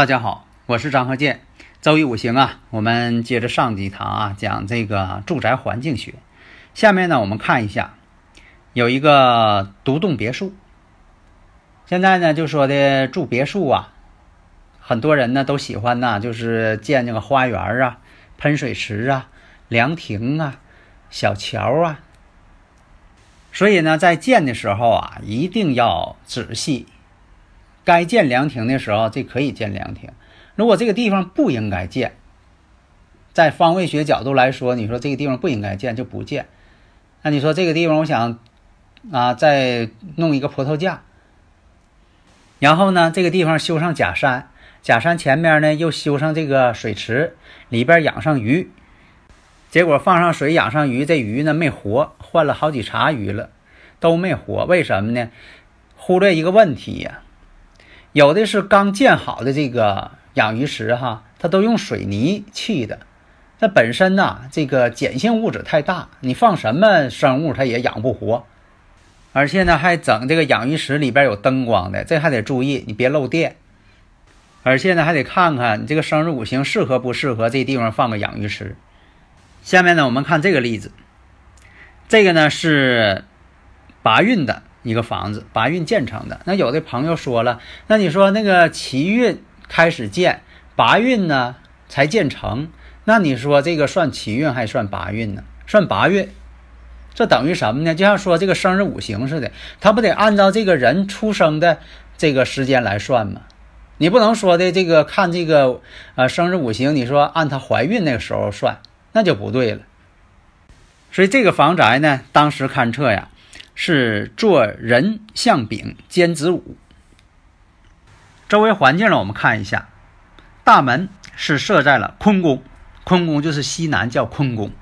大家好，我是张和建。周易五行啊，我们接着上几堂啊，讲这个住宅环境学。下面呢，我们看一下，有一个独栋别墅。现在呢，就说的住别墅啊，很多人呢都喜欢呢，就是建那个花园啊、喷水池啊、凉亭啊、小桥啊。所以呢，在建的时候啊，一定要仔细。该建凉亭的时候，这可以建凉亭。如果这个地方不应该建，在方位学角度来说，你说这个地方不应该建就不建。那你说这个地方，我想啊，再弄一个葡萄架，然后呢，这个地方修上假山，假山前面呢又修上这个水池，里边养上鱼。结果放上水养上鱼，这鱼呢没活，换了好几茬鱼了，都没活。为什么呢？忽略一个问题呀。有的是刚建好的这个养鱼池哈，它都用水泥砌的，它本身呐这个碱性物质太大，你放什么生物它也养不活，而且呢还整这个养鱼池里边有灯光的，这还得注意你别漏电，而且呢还得看看你这个生日五行适合不适合这地方放个养鱼池。下面呢我们看这个例子，这个呢是八运的。一个房子八运建成的，那有的朋友说了，那你说那个七运开始建，八运呢才建成，那你说这个算七运还算八运呢？算八运，这等于什么呢？就像说这个生日五行似的，他不得按照这个人出生的这个时间来算吗？你不能说的这个看这个呃生日五行，你说按她怀孕那个时候算，那就不对了。所以这个房宅呢，当时勘测呀。是做人向丙兼子午，周围环境呢，我们看一下，大门是设在了坤宫，坤宫就是西南叫坤宫。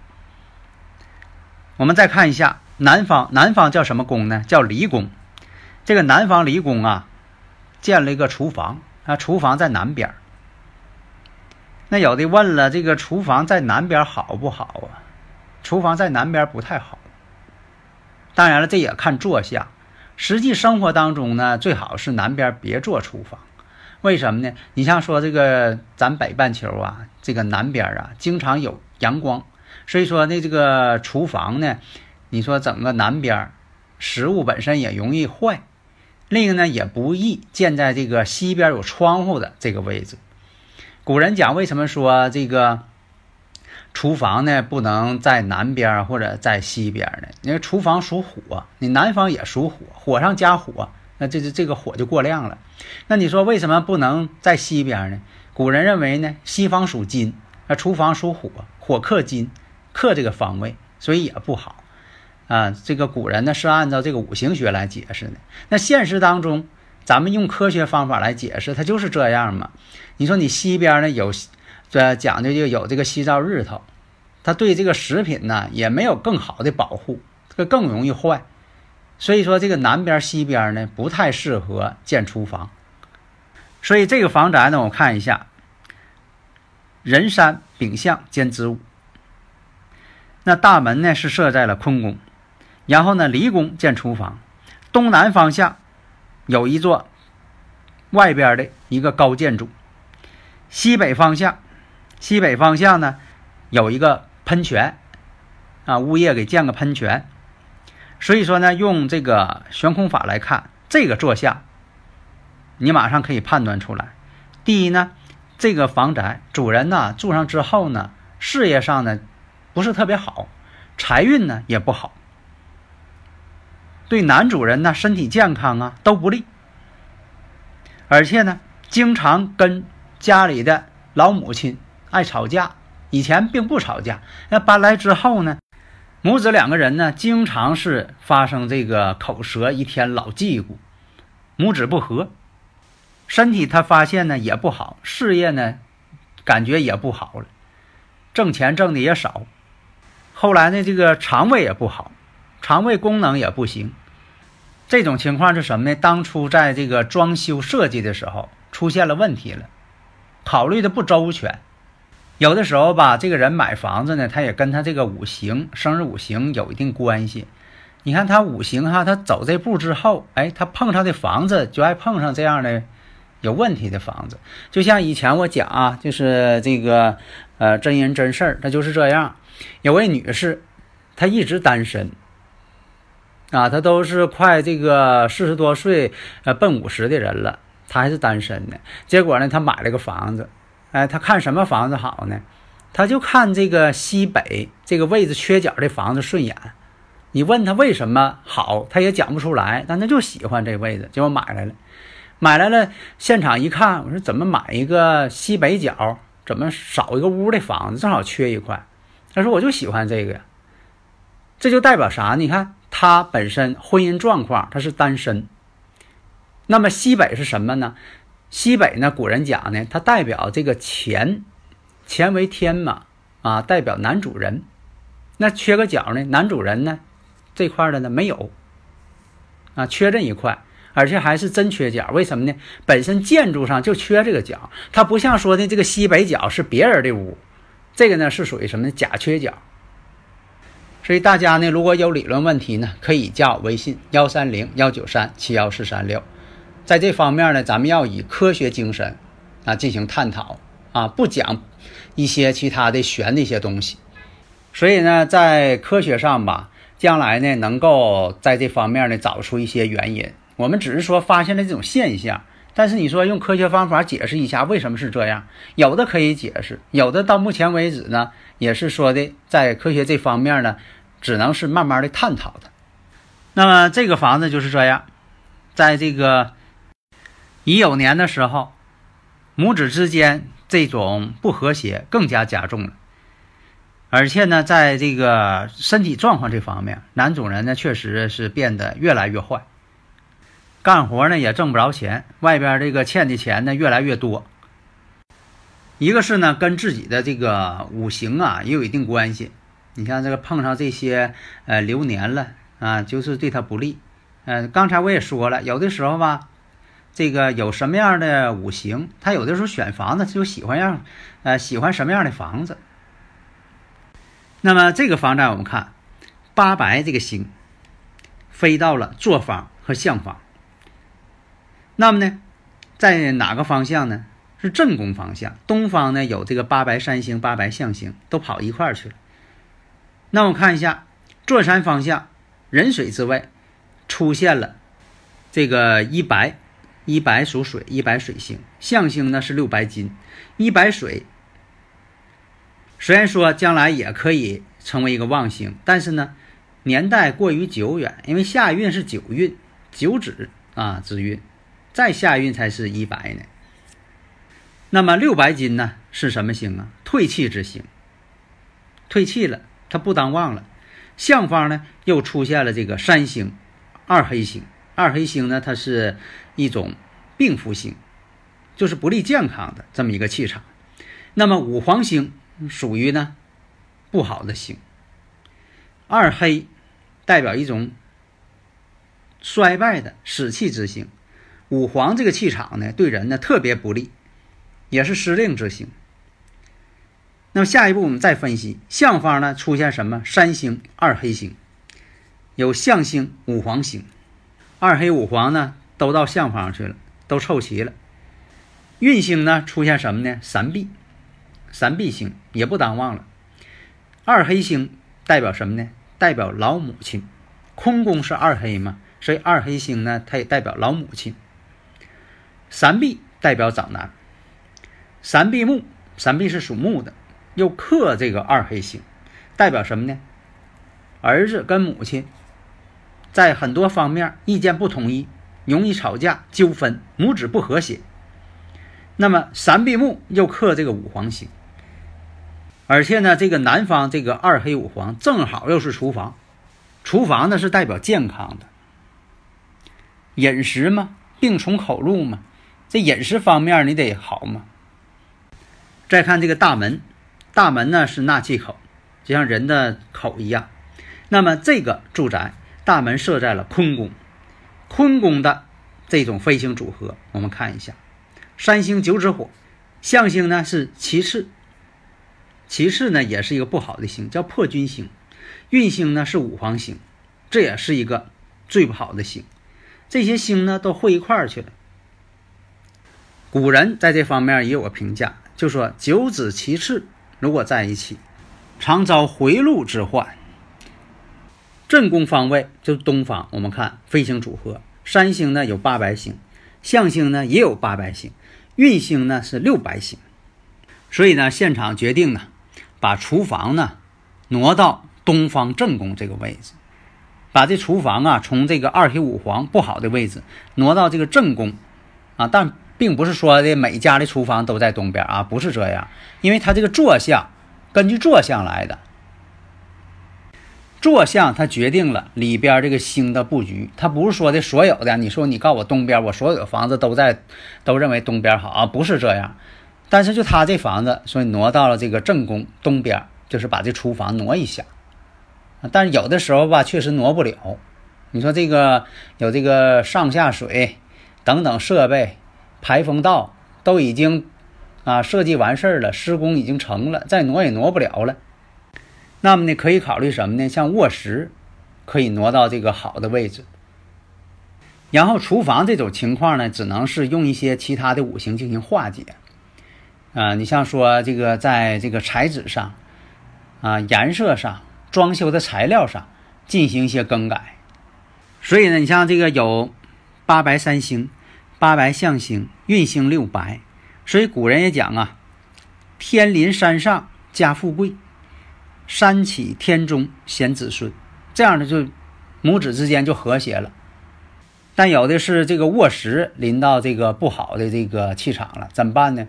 我们再看一下南方，南方叫什么宫呢？叫离宫。这个南方离宫啊，建了一个厨房啊，厨房在南边。那有的问了，这个厨房在南边好不好啊？厨房在南边不太好。当然了，这也看坐向。实际生活当中呢，最好是南边别做厨房。为什么呢？你像说这个咱北半球啊，这个南边啊，经常有阳光，所以说那这个厨房呢，你说整个南边，食物本身也容易坏。另一个呢，也不易建在这个西边有窗户的这个位置。古人讲，为什么说这个？厨房呢，不能在南边或者在西边呢。因为厨房属火，你南方也属火，火上加火，那这这这个火就过量了。那你说为什么不能在西边呢？古人认为呢，西方属金，那厨房属火，火克金，克这个方位，所以也不好啊。这个古人呢是按照这个五行学来解释的。那现实当中，咱们用科学方法来解释，它就是这样嘛。你说你西边呢有？这讲究就有这个西照日头，它对这个食品呢也没有更好的保护，这更容易坏。所以说这个南边西边呢不太适合建厨房。所以这个房宅呢，我看一下，人山丙向兼子午。那大门呢是设在了坤宫，然后呢离宫建厨房，东南方向有一座外边的一个高建筑，西北方向。西北方向呢，有一个喷泉，啊，物业给建个喷泉，所以说呢，用这个悬空法来看，这个坐向，你马上可以判断出来。第一呢，这个房宅主人呢住上之后呢，事业上呢不是特别好，财运呢也不好，对男主人呢身体健康啊都不利，而且呢，经常跟家里的老母亲。爱吵架，以前并不吵架，那搬来之后呢，母子两个人呢，经常是发生这个口舌，一天老忌咕，母子不和，身体他发现呢也不好，事业呢感觉也不好了，挣钱挣的也少，后来呢这个肠胃也不好，肠胃功能也不行。这种情况是什么呢？当初在这个装修设计的时候出现了问题了，考虑的不周全。有的时候吧，这个人买房子呢，他也跟他这个五行、生日五行有一定关系。你看他五行哈，他走这步之后，哎，他碰上的房子就爱碰上这样的有问题的房子。就像以前我讲啊，就是这个呃真人真事儿，他就是这样。有位女士，她一直单身。啊，他都是快这个四十多岁，呃，奔五十的人了，他还是单身的。结果呢，他买了个房子，哎，他看什么房子好呢？他就看这个西北这个位置缺角的房子顺眼。你问他为什么好，他也讲不出来，但他就喜欢这位置，结果买来了。买来了，现场一看，我说怎么买一个西北角，怎么少一个屋的房子，正好缺一块。他说我就喜欢这个呀。这就代表啥？你看。他本身婚姻状况，他是单身。那么西北是什么呢？西北呢，古人讲呢，它代表这个乾，乾为天嘛，啊，代表男主人。那缺个角呢，男主人呢，这块的呢没有，啊，缺这一块，而且还是真缺角。为什么呢？本身建筑上就缺这个角，它不像说的这个西北角是别人的屋，这个呢是属于什么呢假缺角。所以大家呢，如果有理论问题呢，可以加我微信幺三零幺九三七幺四三六，在这方面呢，咱们要以科学精神啊进行探讨啊，不讲一些其他的玄的一些东西。所以呢，在科学上吧，将来呢，能够在这方面呢找出一些原因。我们只是说发现了这种现象，但是你说用科学方法解释一下为什么是这样，有的可以解释，有的到目前为止呢，也是说的在科学这方面呢。只能是慢慢的探讨的。那么这个房子就是这样，在这个乙酉年的时候，母子之间这种不和谐更加加重了。而且呢，在这个身体状况这方面，男主人呢确实是变得越来越坏，干活呢也挣不着钱，外边这个欠的钱呢越来越多。一个是呢跟自己的这个五行啊也有一定关系。你像这个碰上这些呃流年了啊，就是对他不利。嗯，刚才我也说了，有的时候吧，这个有什么样的五行，他有的时候选房子就喜欢样，呃，喜欢什么样的房子。那么这个房子我们看八白这个星飞到了坐方和向方，那么呢，在哪个方向呢？是正宫方向。东方呢有这个八白三星、八白象星都跑一块儿去了。那我看一下，坐山方向，壬水之外，出现了这个一白，一白属水，一白水星，象星呢是六白金，一白水。虽然说将来也可以成为一个旺星，但是呢，年代过于久远，因为下运是九运，九子啊之运，再下运才是一白呢。那么六白金呢是什么星啊？退气之星，退气了。它不当旺了，相方呢又出现了这个三星，二黑星。二黑星呢，它是一种病符星，就是不利健康的这么一个气场。那么五黄星属于呢不好的星，二黑代表一种衰败的死气之星，五黄这个气场呢对人呢特别不利，也是失令之星。那么下一步我们再分析相方呢出现什么三星二黑星，有相星五黄星，二黑五黄呢都到相方去了，都凑齐了。运星呢出现什么呢？三碧，三碧星也不当旺了。二黑星代表什么呢？代表老母亲，空宫是二黑嘛，所以二黑星呢它也代表老母亲。三碧代表长男，三碧木，三碧是属木的。又克这个二黑星，代表什么呢？儿子跟母亲在很多方面意见不统一，容易吵架纠纷，母子不和谐。那么三碧木又克这个五黄星，而且呢，这个南方这个二黑五黄正好又是厨房，厨房呢是代表健康的饮食嘛，病从口入嘛，这饮食方面你得好嘛。再看这个大门，大门呢是纳气口，就像人的口一样。那么这个住宅大门设在了坤宫，坤宫的这种飞行组合，我们看一下，三星九紫火，象星呢是其次。其次呢，也是一个不好的星，叫破军星。运星呢是五黄星，这也是一个最不好的星。这些星呢都汇一块儿去了。古人在这方面也有个评价，就说九子其次如果在一起，常遭回路之患。正宫方位就是东方，我们看飞星组合，三星呢有八白星，象星呢也有八白星，运星呢是六白星。所以呢，现场决定呢。把厨房呢挪到东方正宫这个位置，把这厨房啊从这个二黑五黄不好的位置挪到这个正宫啊，但并不是说的每家的厨房都在东边啊，不是这样，因为它这个坐向根据坐向来的，坐向它决定了里边这个星的布局，它不是说的所有的，你说你告诉我东边，我所有的房子都在都认为东边好啊，不是这样。但是就他这房子，所以挪到了这个正宫东边，就是把这厨房挪一下。但是有的时候吧，确实挪不了。你说这个有这个上下水等等设备、排风道都已经啊设计完事儿了，施工已经成了，再挪也挪不了了。那么呢，可以考虑什么呢？像卧室可以挪到这个好的位置。然后厨房这种情况呢，只能是用一些其他的五行进行化解。啊，你像说这个，在这个材质上，啊，颜色上，装修的材料上进行一些更改。所以呢，你像这个有八白三星、八白象星、运星六白，所以古人也讲啊，天临山上家富贵，山起天中显子孙，这样的就母子之间就和谐了。但有的是这个卧室临到这个不好的这个气场了，怎么办呢？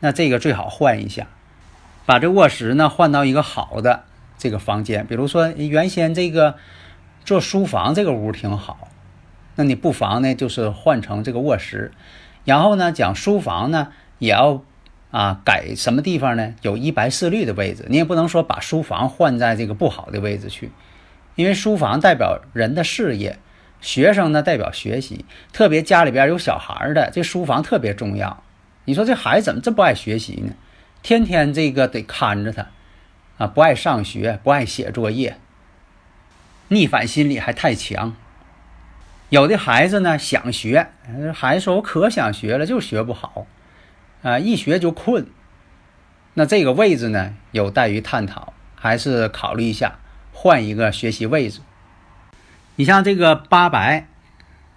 那这个最好换一下，把这卧室呢换到一个好的这个房间，比如说原先这个做书房这个屋挺好，那你不妨呢就是换成这个卧室，然后呢讲书房呢也要啊改什么地方呢？有一白四绿的位置，你也不能说把书房换在这个不好的位置去，因为书房代表人的事业，学生呢代表学习，特别家里边有小孩的，这书房特别重要。你说这孩子怎么这么不爱学习呢？天天这个得看着他，啊，不爱上学，不爱写作业，逆反心理还太强。有的孩子呢想学，孩子说我可想学了，就学不好，啊，一学就困。那这个位置呢有待于探讨，还是考虑一下换一个学习位置。你像这个八白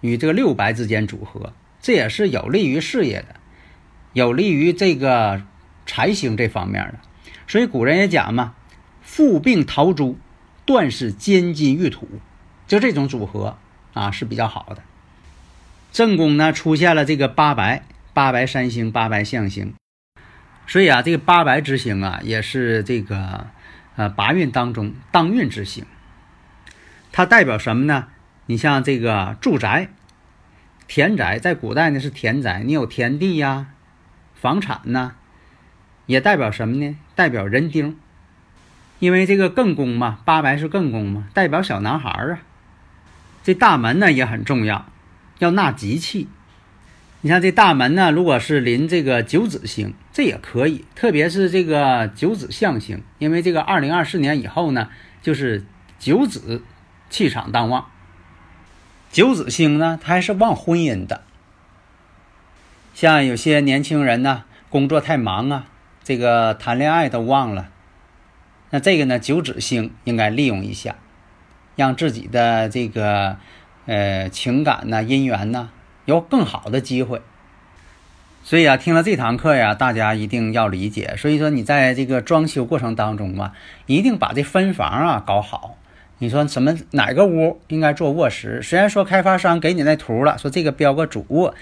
与这个六白之间组合，这也是有利于事业的。有利于这个财星这方面的，所以古人也讲嘛，富病桃珠，断是兼金玉土，就这种组合啊是比较好的。正宫呢出现了这个八白，八白三星，八白象星，所以啊，这个八白之星啊也是这个呃八运当中当运之星。它代表什么呢？你像这个住宅、田宅，在古代呢是田宅，你有田地呀。房产呐，也代表什么呢？代表人丁，因为这个艮宫嘛，八白是艮宫嘛，代表小男孩啊。这大门呢也很重要，要纳吉气。你像这大门呢，如果是临这个九子星，这也可以，特别是这个九子象星，因为这个二零二四年以后呢，就是九子气场当旺。九子星呢，它还是旺婚姻的。像有些年轻人呢，工作太忙啊，这个谈恋爱都忘了。那这个呢，九紫星应该利用一下，让自己的这个呃情感呢、姻缘呢有更好的机会。所以啊，听了这堂课呀，大家一定要理解。所以说，你在这个装修过程当中啊，一定把这分房啊搞好。你说什么哪个屋应该做卧室？虽然说开发商给你那图了，说这个标个主卧。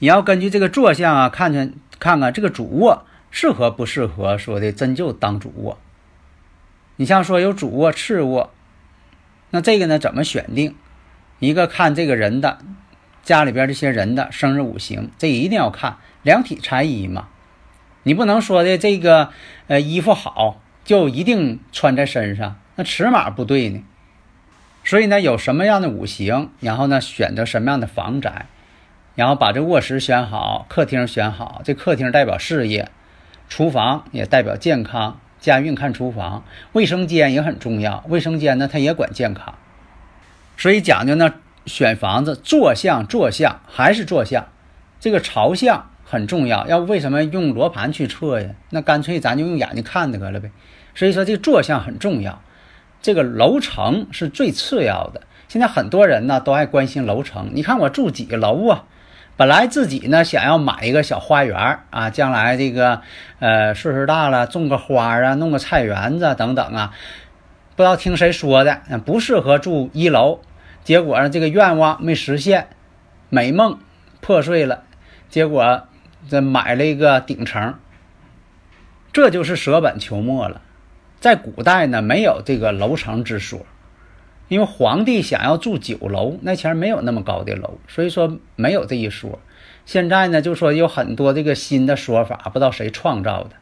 你要根据这个坐向啊，看看看看这个主卧适合不适合说的真就当主卧。你像说有主卧、次卧，那这个呢怎么选定？一个看这个人的家里边这些人的生日五行，这一定要看量体裁衣嘛。你不能说的这个呃衣服好就一定穿在身上，那尺码不对呢。所以呢，有什么样的五行，然后呢选择什么样的房宅，然后把这卧室选好，客厅选好。这客厅代表事业，厨房也代表健康。家运看厨房，卫生间也很重要。卫生间呢，它也管健康，所以讲究呢，选房子坐向坐向还是坐向，这个朝向很重要。要不为什么用罗盘去测呀？那干脆咱就用眼睛看得了呗。所以说这坐向很重要，这个楼层是最次要的。现在很多人呢都爱关心楼层，你看我住几个楼啊？本来自己呢想要买一个小花园啊，将来这个呃岁数大了种个花啊，弄个菜园子等等啊，不知道听谁说的，不适合住一楼，结果呢这个愿望没实现，美梦破碎了，结果这买了一个顶层，这就是舍本求末了。在古代呢没有这个楼层之说。因为皇帝想要住九楼，那前没有那么高的楼，所以说没有这一说。现在呢，就说有很多这个新的说法，不知道谁创造的。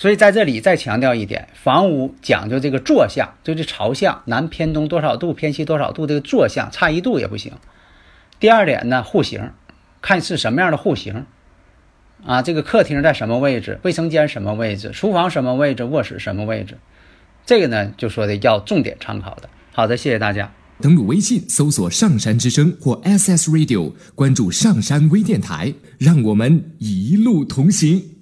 所以在这里再强调一点，房屋讲究这个坐向，就是朝向，南偏东多少度，偏西多少度，这个坐向差一度也不行。第二点呢，户型，看是什么样的户型啊，这个客厅在什么位置，卫生间什么位置，厨房什么位置，卧室什么位置，这个呢就说的要重点参考的。好的，谢谢大家。登录微信搜索“上山之声”或 SS Radio，关注上山微电台，让我们一路同行。